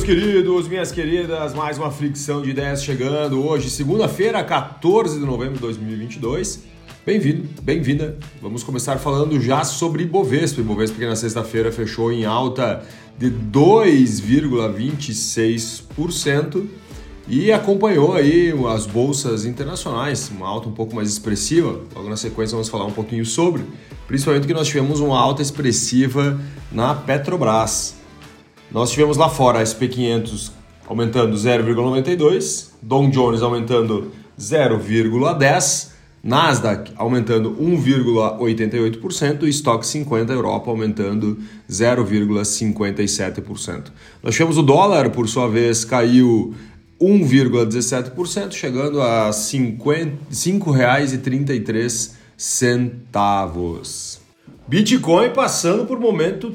meus queridos, minhas queridas, mais uma fricção de ideias chegando hoje, segunda-feira, 14 de novembro de 2022. Bem-vindo, bem-vinda. Vamos começar falando já sobre Ibovespa. Ibovespa que na sexta-feira fechou em alta de 2,26% e acompanhou aí as bolsas internacionais, uma alta um pouco mais expressiva. Logo na sequência vamos falar um pouquinho sobre, principalmente que nós tivemos uma alta expressiva na Petrobras. Nós tivemos lá fora a SP500 aumentando 0,92, Dow Jones aumentando 0,10, Nasdaq aumentando 1,88% e Stock 50 Europa aumentando 0,57%. Nós tivemos o dólar, por sua vez, caiu 1,17%, chegando a R$ 5,33. Bitcoin passando por momento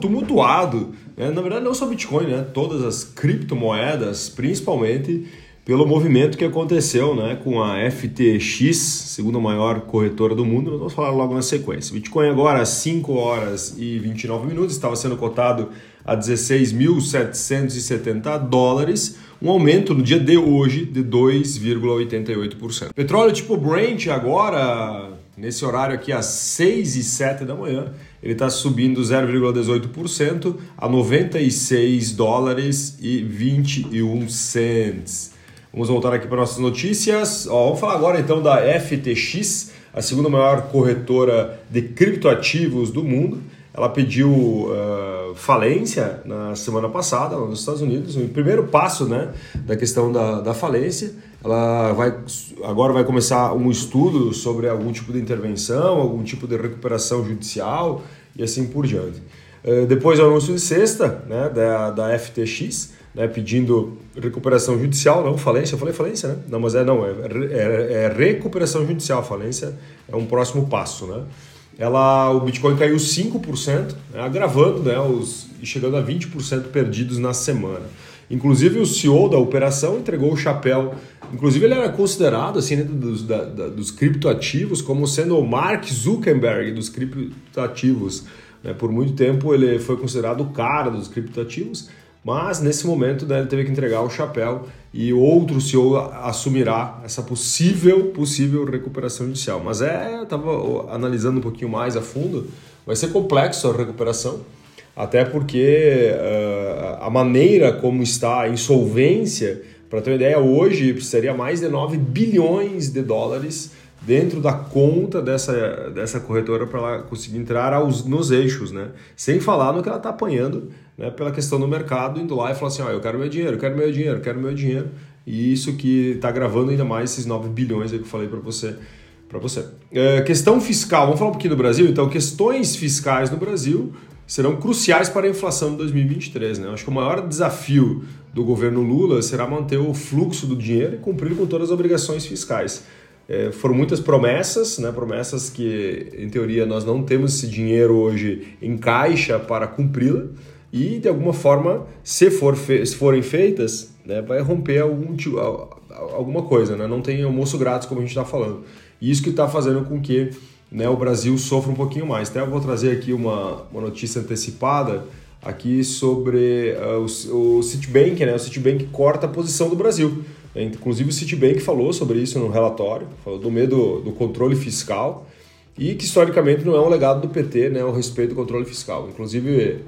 tumultuado é, na verdade, não só Bitcoin, né? todas as criptomoedas, principalmente pelo movimento que aconteceu né, com a FTX, segunda maior corretora do mundo. Vamos falar logo na sequência. Bitcoin agora às 5 horas e 29 minutos, estava sendo cotado a 16.770 dólares, um aumento no dia de hoje de 2,88%. Petróleo tipo Brent agora, nesse horário aqui às 6 e 7 da manhã, ele está subindo 0,18% a 96 dólares e 21 cents. Vamos voltar aqui para nossas notícias. Ó, vamos falar agora então da FTX, a segunda maior corretora de criptoativos do mundo. Ela pediu uh, falência na semana passada nos Estados Unidos, o primeiro passo né, da questão da, da falência. Ela vai agora vai começar um estudo sobre algum tipo de intervenção, algum tipo de recuperação judicial e assim por diante. Uh, depois o anúncio de sexta né, da, da FTX, né, pedindo recuperação judicial, não falência, eu falei falência, né? Não, mas é não, é, é, é recuperação judicial, falência é um próximo passo, né? Ela, o Bitcoin caiu 5%, né, agravando né, os, e chegando a 20% perdidos na semana. Inclusive o CEO da operação entregou o chapéu. Inclusive ele era considerado assim dentro dos, da, da, dos criptoativos como sendo o Mark Zuckerberg dos criptoativos. Né? Por muito tempo ele foi considerado o cara dos criptoativos mas nesse momento né, ele teve que entregar o chapéu e outro CEO assumirá essa possível possível recuperação judicial. Mas é, estava analisando um pouquinho mais a fundo, vai ser complexo a recuperação, até porque uh, a maneira como está a insolvência, para ter uma ideia, hoje precisaria mais de 9 bilhões de dólares dentro da conta dessa, dessa corretora para ela conseguir entrar aos, nos eixos, né? Sem falar no que ela está apanhando né, pela questão do mercado, indo lá e falando assim, eu quero meu dinheiro, eu quero meu dinheiro, eu quero meu dinheiro. E isso que está gravando ainda mais esses 9 bilhões aí que eu falei para você. Para você. É, questão fiscal, vamos falar um pouquinho do Brasil? Então, questões fiscais no Brasil serão cruciais para a inflação de 2023. Né? acho que o maior desafio do governo Lula será manter o fluxo do dinheiro e cumprir com todas as obrigações fiscais. É, foram muitas promessas, né? promessas que, em teoria, nós não temos esse dinheiro hoje em caixa para cumpri-la e de alguma forma, se, for fe se forem feitas, né, vai romper algum, alguma coisa, né? não tem almoço grátis como a gente está falando. E isso que está fazendo com que né, o Brasil sofra um pouquinho mais. Até eu vou trazer aqui uma, uma notícia antecipada aqui sobre uh, o, o Citibank, né? O Citibank corta a posição do Brasil. Inclusive o Citibank falou sobre isso no relatório, falou do medo do controle fiscal e que historicamente não é um legado do PT, né, o respeito do controle fiscal. Inclusive,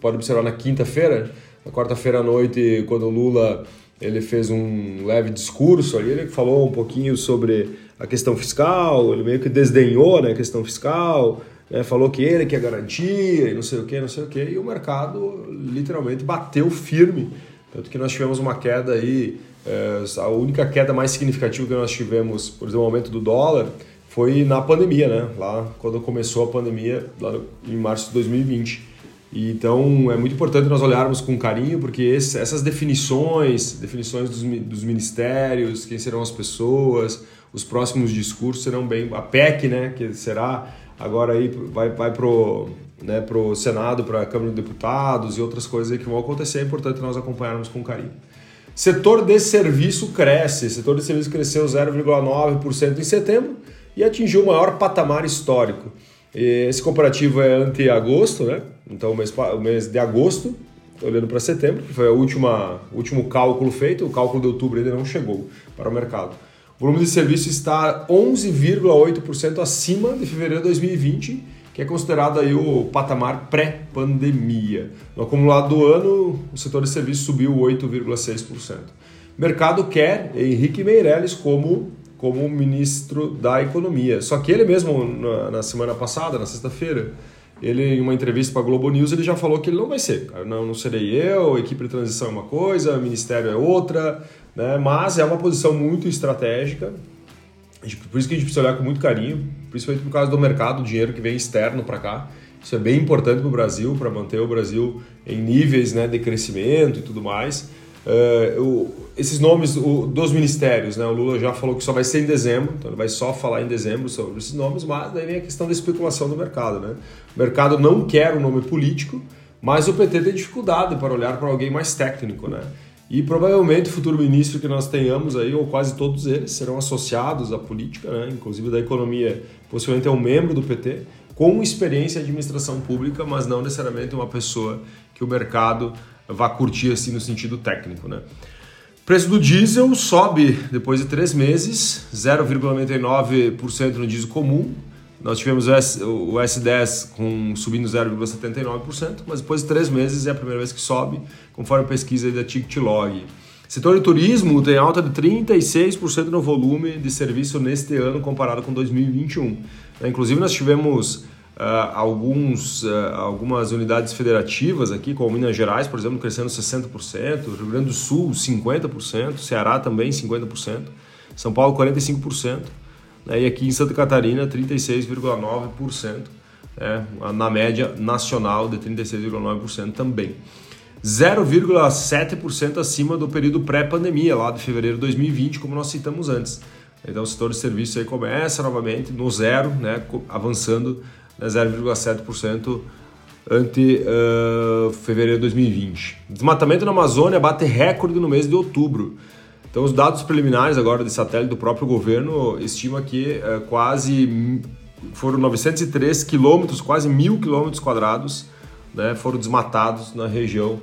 pode observar na quinta-feira, na quarta-feira à noite, quando o Lula ele fez um leve discurso ali, ele falou um pouquinho sobre a questão fiscal, ele meio que desdenhou né, a questão fiscal, né, falou que ele quer garantia e não sei o que, não sei o que, e o mercado literalmente bateu firme, tanto que nós tivemos uma queda aí, é, a única queda mais significativa que nós tivemos, por exemplo, o aumento do dólar, foi na pandemia, né? Lá quando começou a pandemia, lá em março de 2020. E, então é muito importante nós olharmos com carinho, porque esse, essas definições, definições dos, dos, ministérios, quem serão as pessoas, os próximos discursos serão bem. A PEC, né? Que será agora aí vai, vai pro né, pro Senado, para a Câmara de Deputados e outras coisas que vão acontecer, é importante nós acompanharmos com carinho. Setor de serviço cresce, setor de serviço cresceu 0,9% em setembro, e atingiu o maior patamar histórico. Esse comparativo é ante agosto, né? Então o mês, o mês de agosto olhando para setembro, que foi o último cálculo feito, o cálculo de outubro ainda não chegou para o mercado. O volume de serviço está 11,8% acima de fevereiro de 2020, que é considerado aí o patamar pré-pandemia. No acumulado do ano, o setor de serviços subiu 8,6%. O mercado quer Henrique Meirelles como como ministro da Economia. Só que ele mesmo, na, na semana passada, na sexta-feira, ele em uma entrevista para a Globo News, ele já falou que ele não vai ser. Não, não serei eu, equipe de transição é uma coisa, ministério é outra, né? mas é uma posição muito estratégica. Por isso que a gente precisa olhar com muito carinho, principalmente por causa do mercado, o dinheiro que vem externo para cá. Isso é bem importante para o Brasil, para manter o Brasil em níveis né, de crescimento e tudo mais. Uh, o, esses nomes o, dos ministérios, né? o Lula já falou que só vai ser em dezembro, então ele vai só falar em dezembro sobre esses nomes, mas daí vem a questão da especulação do mercado. Né? O mercado não quer um nome político, mas o PT tem dificuldade para olhar para alguém mais técnico. Né? E provavelmente o futuro ministro que nós tenhamos aí, ou quase todos eles, serão associados à política, né? inclusive da economia, possivelmente é um membro do PT, com experiência em administração pública, mas não necessariamente uma pessoa que o mercado vá curtir assim no sentido técnico, né? Preço do diesel sobe depois de três meses, 0,99% no diesel comum. Nós tivemos o S10 com, subindo 0,79%, mas depois de três meses é a primeira vez que sobe, conforme a pesquisa da TicTlog. Setor de turismo tem alta de 36% no volume de serviço neste ano comparado com 2021. Inclusive, nós tivemos alguns, uh, algumas unidades federativas aqui, como Minas Gerais, por exemplo, crescendo 60%, Rio Grande do Sul 50%, Ceará também 50%, São Paulo 45%, né, e aqui em Santa Catarina 36,9%, né, na média nacional de 36,9% também. 0,7% acima do período pré-pandemia, lá de fevereiro de 2020, como nós citamos antes. Então o setor de serviços aí começa novamente no zero, né, avançando né, 0,7% ante uh, fevereiro de 2020. Desmatamento na Amazônia bate recorde no mês de outubro. Então, os dados preliminares agora de satélite do próprio governo estima que uh, quase foram 903 quilômetros, quase mil quilômetros quadrados, né, foram desmatados na região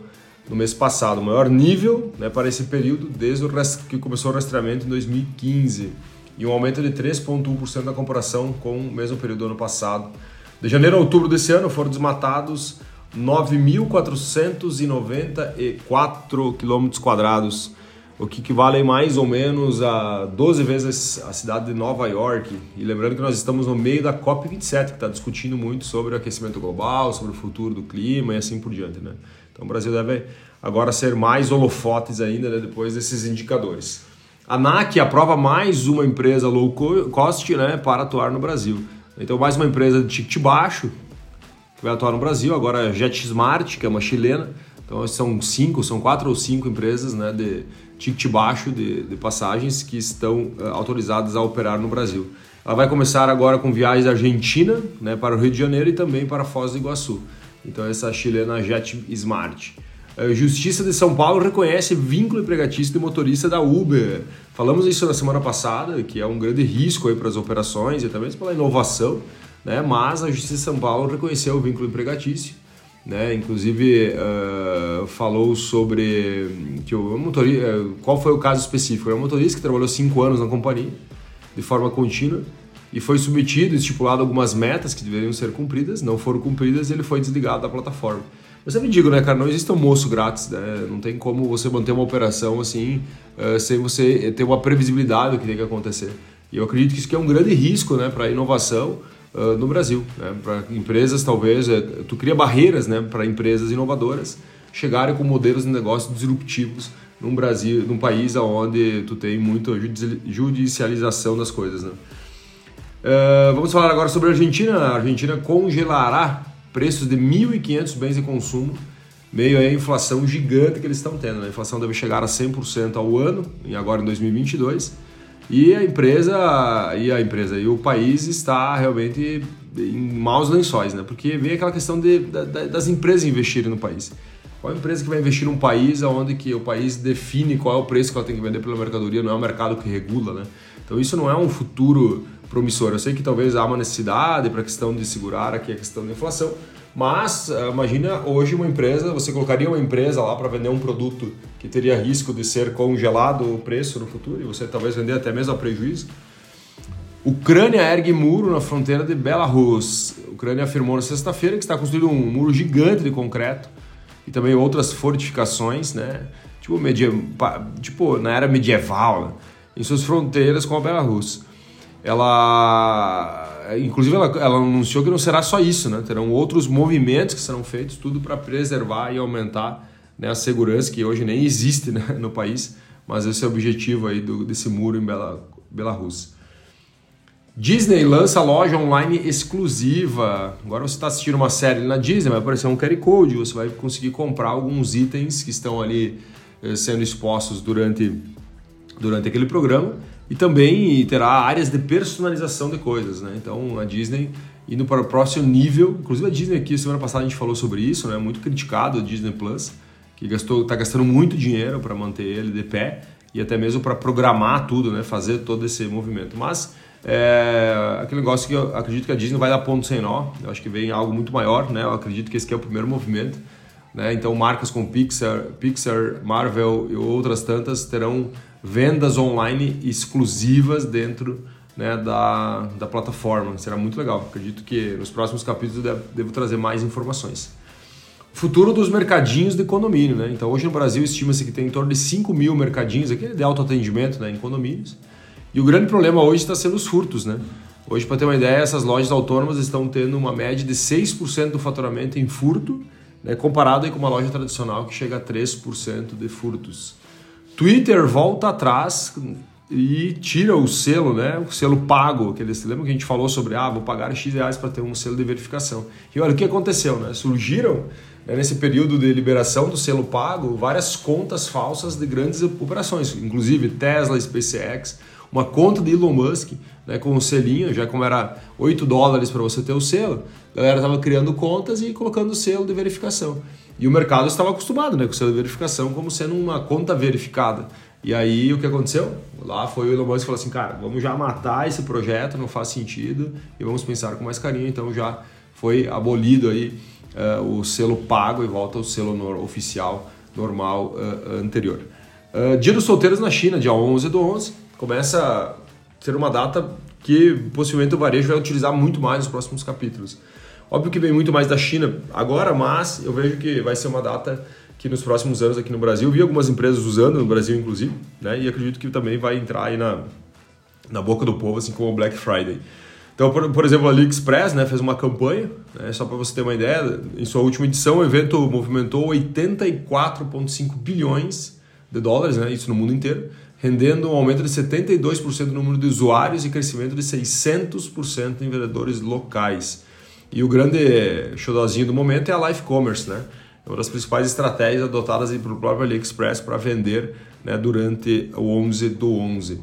no mês passado, o maior nível né, para esse período desde que começou o rastreamento em 2015 e um aumento de 3,1% na comparação com o mesmo período do ano passado. De janeiro a outubro desse ano foram desmatados 9.494 quilômetros quadrados, o que equivale mais ou menos a 12 vezes a cidade de Nova York. E lembrando que nós estamos no meio da COP27, que está discutindo muito sobre o aquecimento global, sobre o futuro do clima e assim por diante. Né? Então o Brasil deve agora ser mais holofotes ainda né, depois desses indicadores. A ANAC aprova mais uma empresa low cost né, para atuar no Brasil. Então, mais uma empresa de ticket baixo que vai atuar no Brasil. Agora, a JetSmart, que é uma chilena. Então, são cinco, são quatro ou cinco empresas né, de ticket baixo de, de passagens que estão uh, autorizadas a operar no Brasil. Ela vai começar agora com viagens da Argentina né, para o Rio de Janeiro e também para Foz do Iguaçu. Então, essa chilena JetSmart. A Justiça de São Paulo reconhece vínculo empregatício de motorista da Uber. Falamos isso na semana passada, que é um grande risco aí para as operações e também pela inovação, né? mas a Justiça de São Paulo reconheceu o vínculo empregatício. Né? Inclusive uh, falou sobre que o motorista, eh, qual foi o caso específico. É um motorista que trabalhou cinco anos na companhia de forma contínua e foi submetido, estipulado algumas metas que deveriam ser cumpridas, não foram cumpridas ele foi desligado da plataforma. Eu sempre digo, né, cara, não existe almoço grátis, né? Não tem como você manter uma operação assim uh, sem você ter uma previsibilidade do que tem que acontecer. E eu acredito que isso é um grande risco, né, para a inovação uh, no Brasil, né? Para empresas, talvez, uh, tu cria barreiras, né, para empresas inovadoras chegarem com modelos de negócio disruptivos num Brasil, num país onde tu tem muita judicialização das coisas, né? Uh, vamos falar agora sobre a Argentina. A Argentina congelará preços de 1.500 bens de consumo, meio a inflação gigante que eles estão tendo. Né? A inflação deve chegar a 100% ao ano, agora em 2022, e a empresa e a empresa e o país está realmente em maus lençóis, né? Porque vem aquela questão de, das empresas investirem no país. Qual empresa que vai investir num país onde que o país define qual é o preço que ela tem que vender pela mercadoria, não é o mercado que regula, né? Então isso não é um futuro promissor. Eu sei que talvez há uma necessidade para a questão de segurar aqui a questão da inflação, Mas uh, imagina hoje uma empresa, você colocaria uma empresa lá para vender um produto que teria risco de ser congelado o preço no futuro e você talvez vender até mesmo a prejuízo. Ucrânia ergue muro na fronteira de Belarus. A Ucrânia afirmou na sexta-feira que está construindo um muro gigante de concreto e também outras fortificações, né? Tipo, tipo na era medieval, né? em suas fronteiras com a Belarus. Ela inclusive ela, ela, anunciou que não será só isso, né? Terão outros movimentos que serão feitos, tudo para preservar e aumentar né, a segurança que hoje nem existe né, no país, mas esse é o objetivo aí do, desse muro em Bela, Belarus. Disney lança loja online exclusiva. Agora você está assistindo uma série na Disney, vai aparecer um QR Code, você vai conseguir comprar alguns itens que estão ali eh, sendo expostos durante, durante aquele programa e também terá áreas de personalização de coisas, né? Então a Disney indo para o próximo nível, inclusive a Disney aqui semana passada a gente falou sobre isso, né? Muito criticado a Disney Plus, que gastou, está gastando muito dinheiro para manter ele de pé e até mesmo para programar tudo, né? Fazer todo esse movimento. Mas é aquele negócio que eu acredito que a Disney vai dar ponto sem nó. Eu acho que vem algo muito maior, né? Eu acredito que esse é o primeiro movimento. Né? Então marcas como Pixar, Pixar, Marvel e outras tantas terão vendas online exclusivas dentro né, da, da plataforma. Será muito legal. Acredito que nos próximos capítulos devo, devo trazer mais informações. Futuro dos mercadinhos de condomínio. Né? Então, hoje no Brasil estima-se que tem em torno de 5 mil mercadinhos aqui de autoatendimento né, em condomínios. E o grande problema hoje está sendo os furtos. Né? Hoje, para ter uma ideia, essas lojas autônomas estão tendo uma média de 6% do faturamento em furto, né, comparado com uma loja tradicional que chega a 3% de furtos. Twitter volta atrás e tira o selo, né? O selo pago, aqueles, lembra que a gente falou sobre, ah, vou pagar X reais para ter um selo de verificação. E olha o que aconteceu, né? Surgiram né, nesse período de liberação do selo pago várias contas falsas de grandes operações, inclusive Tesla, SpaceX, uma conta de Elon Musk, né, com o selinho, já como era 8 dólares para você ter o selo, a galera estava criando contas e colocando o selo de verificação. E o mercado estava acostumado né, com o selo de verificação como sendo uma conta verificada. E aí o que aconteceu? Lá foi o Elon Musk falou assim, cara, vamos já matar esse projeto, não faz sentido, e vamos pensar com mais carinho. Então já foi abolido aí uh, o selo pago e volta o selo no, oficial normal uh, anterior. Uh, dia dos solteiros na China, dia 11 do 11, começa ser uma data que possivelmente o varejo vai utilizar muito mais nos próximos capítulos. Óbvio que vem muito mais da China agora, mas eu vejo que vai ser uma data que nos próximos anos aqui no Brasil, vi algumas empresas usando, no Brasil inclusive, né? e acredito que também vai entrar aí na, na boca do povo, assim como o Black Friday. Então, por, por exemplo, a AliExpress né, fez uma campanha, né, só para você ter uma ideia, em sua última edição o evento movimentou 84,5 bilhões de dólares, né, isso no mundo inteiro, rendendo um aumento de 72% no número de usuários e crescimento de 600% em vendedores locais. E o grande xodózinho do momento é a Life Commerce, né? É uma das principais estratégias adotadas pelo próprio AliExpress para vender né, durante o 11 do 11.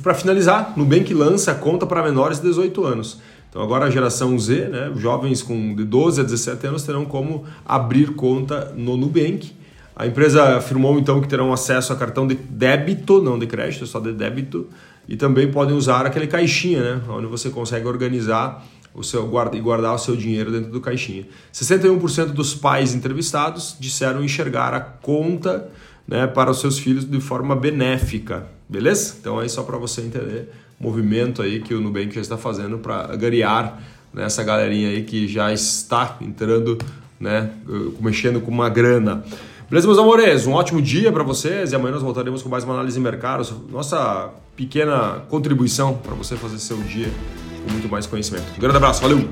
Para finalizar, Nubank lança conta para menores de 18 anos. Então agora a geração Z, né, jovens com de 12 a 17 anos terão como abrir conta no Nubank. A empresa afirmou então que terão acesso a cartão de débito, não de crédito, só de débito, e também podem usar aquele caixinha, né, onde você consegue organizar o seu guarda, e guardar o seu dinheiro dentro do caixinha. 61% dos pais entrevistados disseram enxergar a conta né, para os seus filhos de forma benéfica, beleza? Então aí só para você entender o movimento aí que o Nubank já está fazendo para garear né, essa galerinha aí que já está entrando, né, mexendo com uma grana. Beleza, meus amores? Um ótimo dia para vocês e amanhã nós voltaremos com mais uma análise de mercado. Nossa pequena contribuição para você fazer seu dia com muito mais conhecimento. Um grande abraço, valeu!